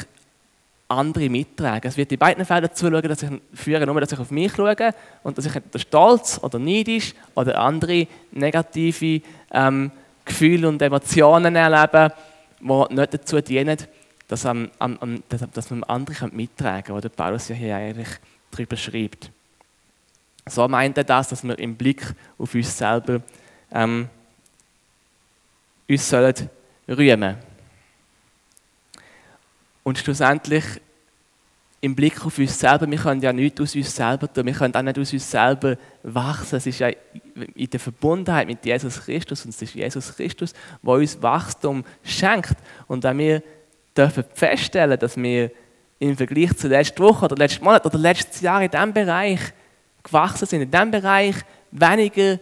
andere mittrage. Es wird in beiden Fällen dazu schauen, dass ich führe, nur dass ich auf mich schaue und dass ich entweder stolz oder neidisch oder andere negative ähm, Gefühle und Emotionen erlebe, die nicht dazu dienen, dass, ähm, ähm, dass man andere mittragen kann, was Paulus ja hier eigentlich darüber schreibt. So meint er das, dass wir im Blick auf uns selber ähm, uns sollen rühmen Und schlussendlich im Blick auf uns selber, wir können ja nichts aus uns selber tun, wir können auch nicht aus uns selber wachsen. Es ist ja in der Verbundenheit mit Jesus Christus und es ist Jesus Christus, der uns Wachstum schenkt. Und wenn wir dürfen feststellen, dass wir im Vergleich zu letzter Woche oder letzten Monat oder letztes Jahr in diesem Bereich gewachsen sind, in diesem Bereich weniger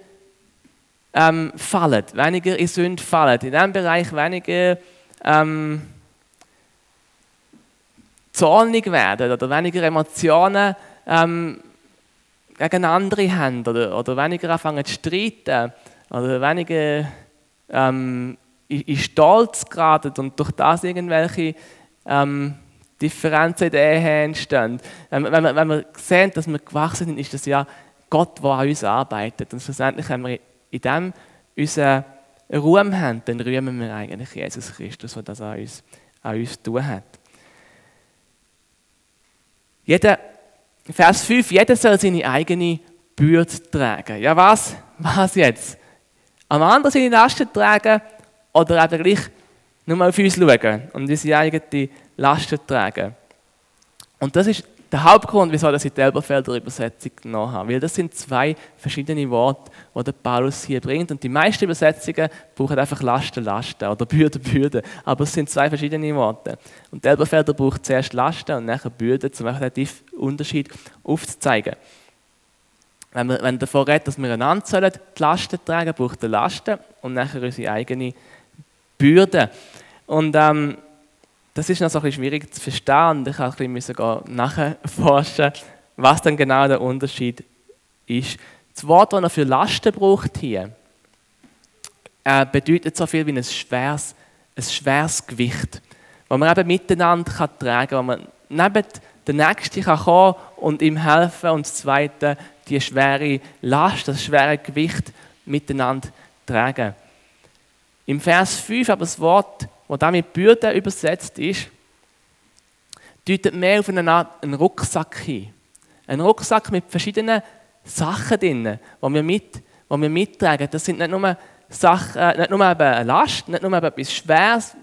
ähm, fallen, weniger in Sünde fallen, in diesem Bereich weniger ähm, zornig werden oder weniger Emotionen ähm, gegen andere haben oder, oder weniger anfangen zu streiten oder weniger ähm, in, Stolz geraten und durch das irgendwelche ähm, Differenzen in der Ehe entstehen. Wenn, wenn, wir, wenn wir sehen, dass wir gewachsen sind, ist das ja Gott, der an uns arbeitet. Und schlussendlich, wenn wir in dem unseren Ruhm haben, dann rühmen wir eigentlich Jesus Christus, der das an uns, an uns tun hat. Jeder, Vers 5, jeder soll seine eigene Bürde tragen. Ja, was? Was jetzt? Am anderen seine Lasten tragen oder eben gleich nur auf uns schauen und unsere eigene Lasten tragen. Und das ist der Hauptgrund, wieso ich die Elberfelder Übersetzung genommen habe. Weil das sind zwei verschiedene Worte, die der Paulus hier bringt. Und die meisten Übersetzungen brauchen einfach Lasten, Lasten oder Bürde, Bürde. Aber es sind zwei verschiedene Worte. Und der Elberfelder braucht zuerst Lasten und nachher Bürde, um den Unterschied aufzuzeigen. Wenn wir, wenn davon redet, dass wir einander sollen, die Lasten tragen, braucht er Lasten und nachher unsere eigene Bürde. Und ähm, das ist noch so ein bisschen schwierig zu verstehen und ich musste ein bisschen nachforschen, was dann genau der Unterschied ist. Das Wort, das er für Lasten braucht hier, äh, bedeutet so viel wie ein schweres, ein schweres Gewicht, das man eben miteinander kann tragen kann, wo man neben der Nächste kann kommen und ihm helfen und das Zweite die schwere Last, das schwere Gewicht miteinander tragen. Im Vers 5 aber das Wort, das damit Bürde übersetzt ist, deutet mehr auf eine Art einen Rucksack hin. Ein Rucksack mit verschiedenen Sachen drin, die wir, mit, die wir mittragen. Das sind nicht nur, Sachen, äh, nicht nur eine Last, nicht nur etwas Schweres,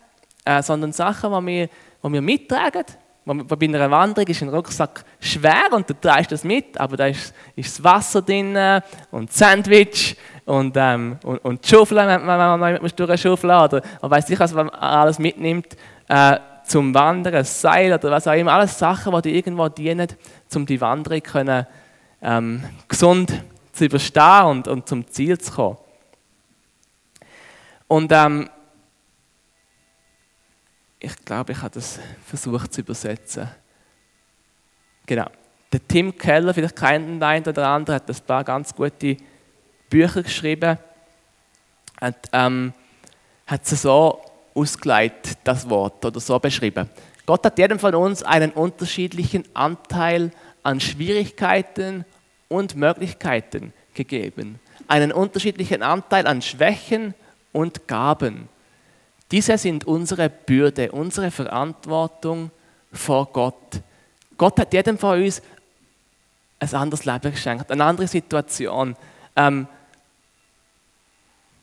äh, sondern Sachen, die wir, die wir mittragen. Bei einer Wanderung ist ein Rucksack schwer und du trägst das mit, aber da ist, ist das Wasser drin und Sandwich und, ähm, und, und die Schaufel, wenn man noch durch eine Schaufel oder man weiß nicht, was man alles mitnimmt äh, zum Wandern, ein Seil oder was auch immer, alles Sachen, die dir irgendwo dienen, um die Wanderung können, ähm, gesund zu überstehen und, und zum Ziel zu kommen. Und ähm, ich glaube, ich habe das versucht zu übersetzen. Genau. Der Tim Keller, vielleicht kennen den einen oder anderen, hat ein paar ganz gute Bücher geschrieben. Und, ähm, hat es so ausgelegt, das Wort, oder so beschrieben. Gott hat jedem von uns einen unterschiedlichen Anteil an Schwierigkeiten und Möglichkeiten gegeben. Einen unterschiedlichen Anteil an Schwächen und Gaben. Diese sind unsere Bürde, unsere Verantwortung vor Gott. Gott hat jedem von uns ein anderes Leben geschenkt, eine andere Situation, ähm,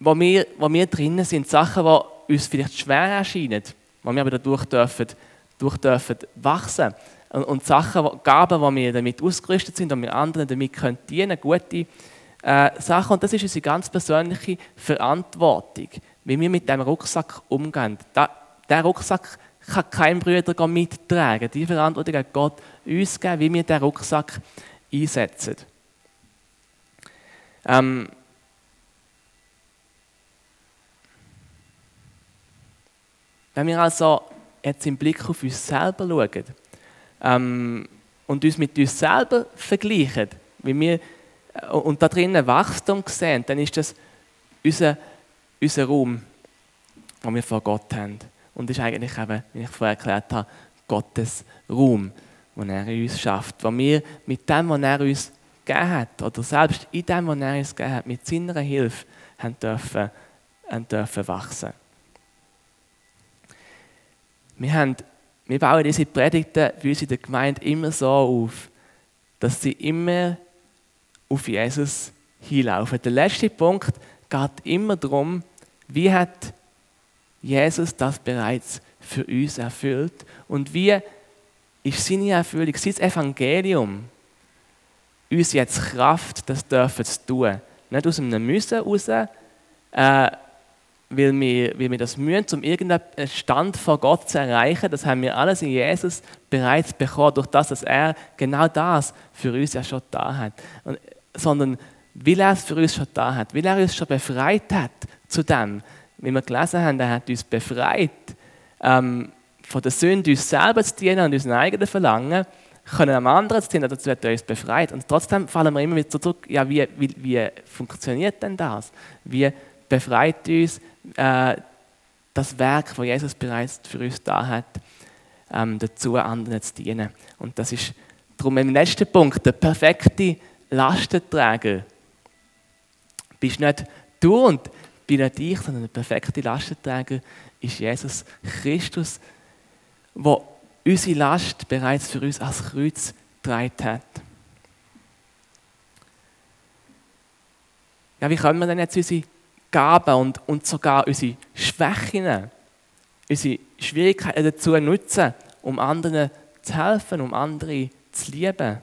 wo, wir, wo wir drinnen sind, Sachen, die uns vielleicht schwer erscheinen, wo wir aber dadurch dürfen, durch dürfen wachsen und, und Sachen, Gaben, wo wir damit ausgerüstet sind und wir anderen damit können dienen, gute äh, Sachen. Und das ist unsere ganz persönliche Verantwortung wie wir mit dem Rucksack umgehen. Da, der Rucksack kann kein Bruder mittragen. Die Verantwortung hat Gott uns gegeben, wie wir den Rucksack einsetzen. Ähm, wenn wir also jetzt im Blick auf uns selber schauen ähm, und uns mit uns selber vergleichen, wie wir, äh, und da drinnen Wachstum sehen, dann ist das unser unser Raum, den wir vor Gott haben. Und das ist eigentlich eben, wie ich vorher erklärt habe, Gottes Raum, den er in uns schafft. Wo wir mit dem, was er uns gegeben hat, oder selbst in dem, was er uns gegeben hat, mit seiner Hilfe haben dürfen, haben dürfen wachsen. Wir, haben, wir bauen diese Predigten für uns in der Gemeinde immer so auf, dass sie immer auf Jesus hinlaufen. Der letzte Punkt geht immer darum, wie hat Jesus das bereits für uns erfüllt und wie ist seine Erfüllung, sein Evangelium, uns jetzt Kraft, das dürfen zu tun. Nicht aus einem Müssen heraus, äh, weil, wir, weil wir das müssen, um irgendeinen Stand vor Gott zu erreichen. Das haben wir alles in Jesus bereits bekommen, durch das, dass er genau das für uns ja schon da hat. Und, sondern weil er es für uns schon da hat, weil er uns schon befreit hat zu dem, wie wir gelesen haben, er hat uns befreit ähm, von der Sünde, uns selber zu dienen und unseren eigenen Verlangen, können am anderen zu dienen, dazu hat er uns befreit. Und trotzdem fallen wir immer wieder zurück, ja, wie, wie, wie funktioniert denn das? Wie befreit uns äh, das Werk, das Jesus bereits für uns da hat, ähm, dazu anderen zu dienen? Und das ist darum im letzten Punkt der perfekte Lastenträger bist nicht du und bin nicht ich, sondern der perfekte Lastenträger ist Jesus Christus, der unsere Last bereits für uns als Kreuz getragen hat. Ja, wie können wir denn jetzt unsere Gaben und, und sogar unsere Schwächen, unsere Schwierigkeiten dazu nutzen, um anderen zu helfen, um andere zu lieben?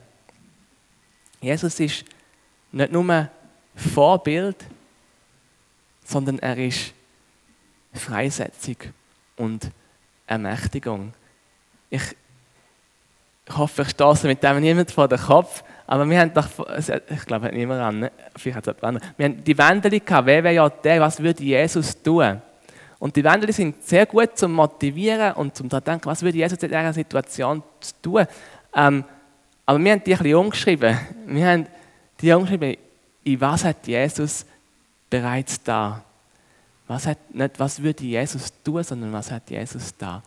Jesus ist nicht nur Vorbild, sondern er ist Freisetzung und Ermächtigung. Ich hoffe, ich stoße mit dem niemand vor den Kopf, aber wir haben doch, ich glaube, niemand an, ne? vielleicht hat es jemand Wir haben die Wendel gehabt, wer wäre ja der, was würde Jesus tun? Und die Wendel sind sehr gut zum Motivieren und zum daran denken, was würde Jesus in dieser Situation tun? Ähm, aber wir haben die ein bisschen umgeschrieben. Wir haben die umgeschrieben, in was hat Jesus bereits da? Was, hat, nicht, was würde Jesus tun, sondern was hat Jesus da?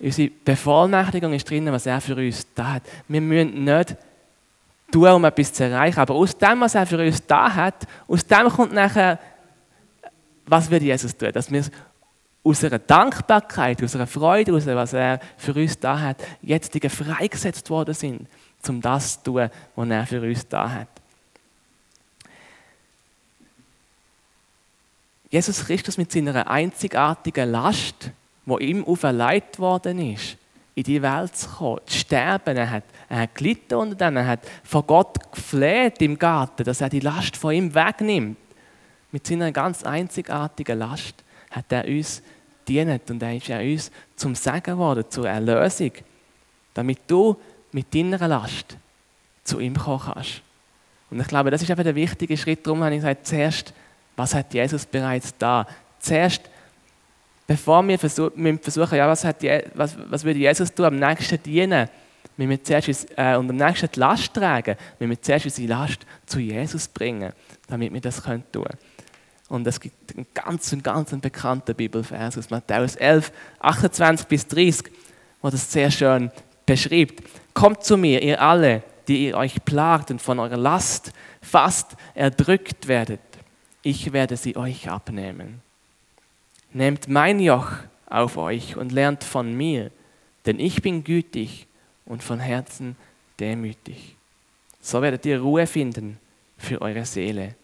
Unsere Bevollmächtigung ist drin, was er für uns da hat. Wir müssen nicht tun, um etwas zu erreichen. Aber aus dem, was er für uns da hat, aus dem kommt nachher, was wird Jesus tun? Dass wir aus einer Dankbarkeit, aus einer Freude, aus was er für uns da hat, jetzt freigesetzt worden sind, um das zu tun, was er für uns da hat. Jesus Christus mit seiner einzigartigen Last, wo ihm auferlegt worden ist, in die Welt zu kommen, zu sterben. Er hat, er hat gelitten unter dem, er hat von Gott gefleht im Garten, dass er die Last von ihm wegnimmt. Mit seiner ganz einzigartigen Last hat er uns dient und er ist ja uns zum Segen geworden, zur Erlösung, damit du mit deiner Last zu ihm kommen kannst. Und ich glaube, das ist einfach der wichtige Schritt. Darum habe ich gesagt, zuerst, was hat Jesus bereits da? Zuerst, bevor wir versuchen, ja, was, hat, was, was würde Jesus tun, am nächsten dienen, wir müssen zuerst äh, und am nächsten die Last tragen, wir müssen zuerst unsere Last zu Jesus bringen, damit wir das tun können. Und es gibt einen ganz, ganz bekannten Bibelvers aus Matthäus 11, 28 bis 30, wo das sehr schön beschreibt. Kommt zu mir, ihr alle, die ihr euch plagt und von eurer Last fast erdrückt werdet. Ich werde sie euch abnehmen. Nehmt mein Joch auf euch und lernt von mir, denn ich bin gütig und von Herzen demütig. So werdet ihr Ruhe finden für eure Seele.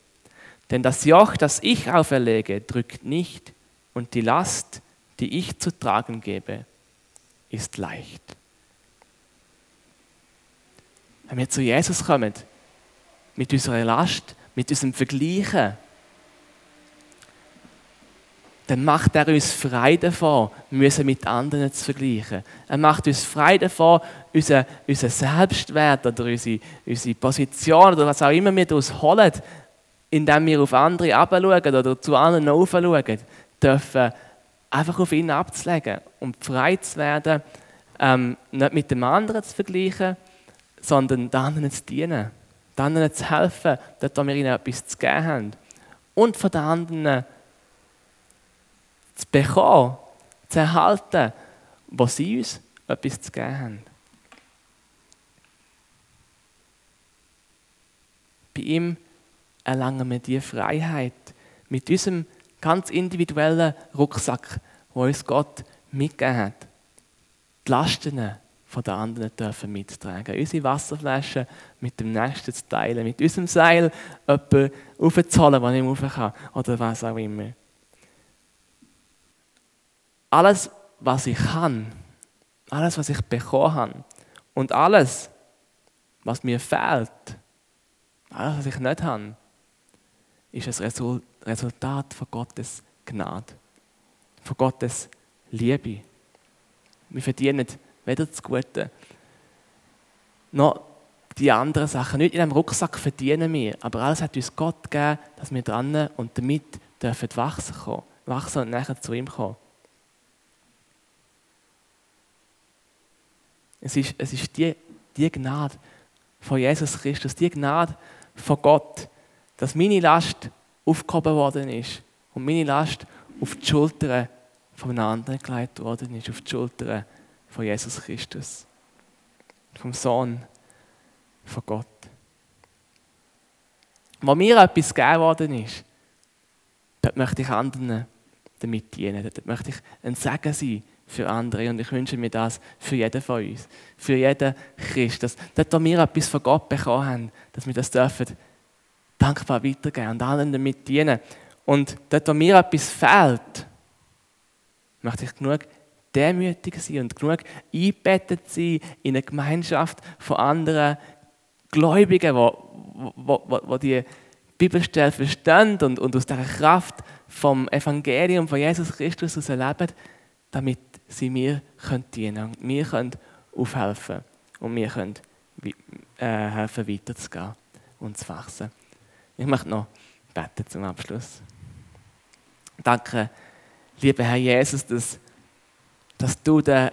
Denn das Joch, das ich auferlege, drückt nicht und die Last, die ich zu tragen gebe, ist leicht. Wenn wir zu Jesus kommen, mit unserer Last, mit unserem Vergleichen, dann macht er uns frei davon, müssen mit anderen zu vergleichen. Er macht uns frei davon, unseren, unseren Selbstwert oder unsere, unsere Position oder was auch immer wir daraus holen, indem wir auf andere herabschauen oder zu anderen aufschauen, dürfen einfach auf ihn abzulegen und frei zu werden, ähm, nicht mit dem anderen zu vergleichen, sondern den anderen zu dienen, den anderen zu helfen, dort, wo wir ihnen etwas zu geben haben. Und von den anderen zu bekommen, zu erhalten, wo sie uns etwas zu geben haben. Bei ihm erlangen wir die Freiheit mit unserem ganz individuellen Rucksack, wo uns Gott mitgegeben hat. Die Lasten von den anderen dürfen mittragen. Unsere Wasserflaschen mit dem Nächsten zu teilen, mit unserem Seil jemanden aufzuholen, der nicht rauf kann oder was auch immer. Alles, was ich kann, alles, was ich bekommen habe und alles, was mir fehlt, alles, was ich nicht habe, ist ein Resultat von Gottes Gnade, von Gottes Liebe. Wir verdienen weder das Gute noch die anderen Sachen. Nicht in einem Rucksack verdienen wir, aber alles hat uns Gott gegeben, dass wir dran und damit dürfen wachsen, kommen, wachsen und nachher zu ihm kommen. Es ist, es ist die, die Gnade von Jesus Christus, die Gnade von Gott, dass meine Last aufgehoben worden ist und meine Last auf die Schultern von einem anderen gelegt worden ist, auf die Schultern von Jesus Christus, vom Sohn von Gott. Wo mir etwas gegeben worden ist, dort möchte ich anderen damit dienen, dort möchte ich ein Segen sein für andere. Und ich wünsche mir das für jeden von uns, für jeden Christ, dass dort, wo wir etwas von Gott bekommen haben, dass wir das dürfen dankbar weitergeben und allen damit dienen. Und dort, wo mir etwas fehlt, möchte ich genug demütig sein und genug eingebettet sein in eine Gemeinschaft von anderen Gläubigen, wo, wo, wo, wo die Bibelstelle verstehen und, und aus der Kraft vom Evangelium von Jesus Christus aus erleben, damit sie mir können dienen und mir können aufhelfen und mir können äh, helfen weiterzugehen und zu wachsen. Ich möchte noch beten zum Abschluss. Danke, lieber Herr Jesus, dass, dass du der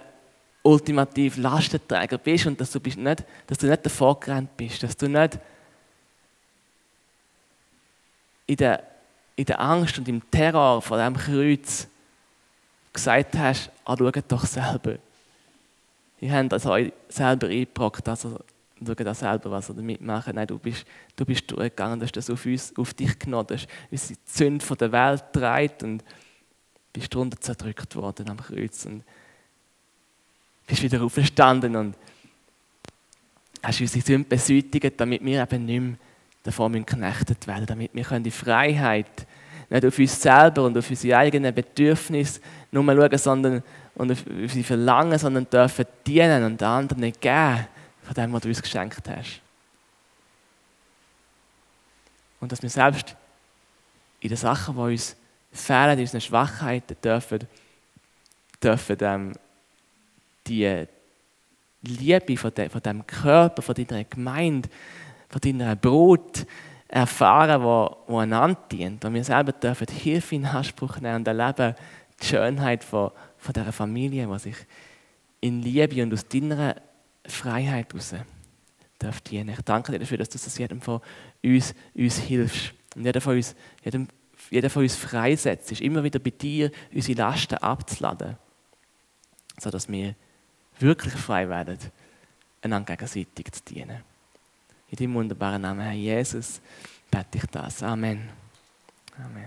ultimative Lastenträger bist und dass du, bist nicht, dass du nicht davor gerannt bist, dass du nicht in der, in der Angst und im Terror vor diesem Kreuz gesagt hast, ah, schaut doch selber. Ihr habt das euch selber eingebrockt, also schauen da selber, was wir damit machen. Nein, du bist, du bist durchgegangen, du hast das auf, uns, auf dich genommen, du hast unsere Zünde von der Welt getragen und bist darunter zerdrückt worden am Kreuz und bist wieder aufgestanden und hast unsere Sünde beseitigt, damit wir eben nicht mehr davon geknechtet werden, damit wir in Freiheit nicht auf uns selber und auf unsere eigenen Bedürfnisse nur schauen, sondern und auf unsere Verlangen, sondern dürfen dienen und anderen geben von dem, was du uns geschenkt hast. Und dass wir selbst in den Sachen, die uns fehlen, in unseren Schwachheiten, dürfen, dürfen ähm, die Liebe von, de, von dem Körper, von deiner Gemeinde, von deiner Brut erfahren, wo, wo einander dient. Und wir selber dürfen Hilfe in Anspruch nehmen und erleben die Schönheit von, von dieser Familie, die sich in Liebe und aus deiner Freiheit heraus darf dienen. Ich danke dir dafür, dass du das jedem von uns, uns hilfst. Und jeder von uns, jedem, jeder von uns freisetzt, ist immer wieder bei dir unsere Lasten abzuladen, sodass wir wirklich frei werden, einander gegenseitig zu dienen. In deinem wunderbaren Namen, Herr Jesus, bete ich das. Amen. Amen.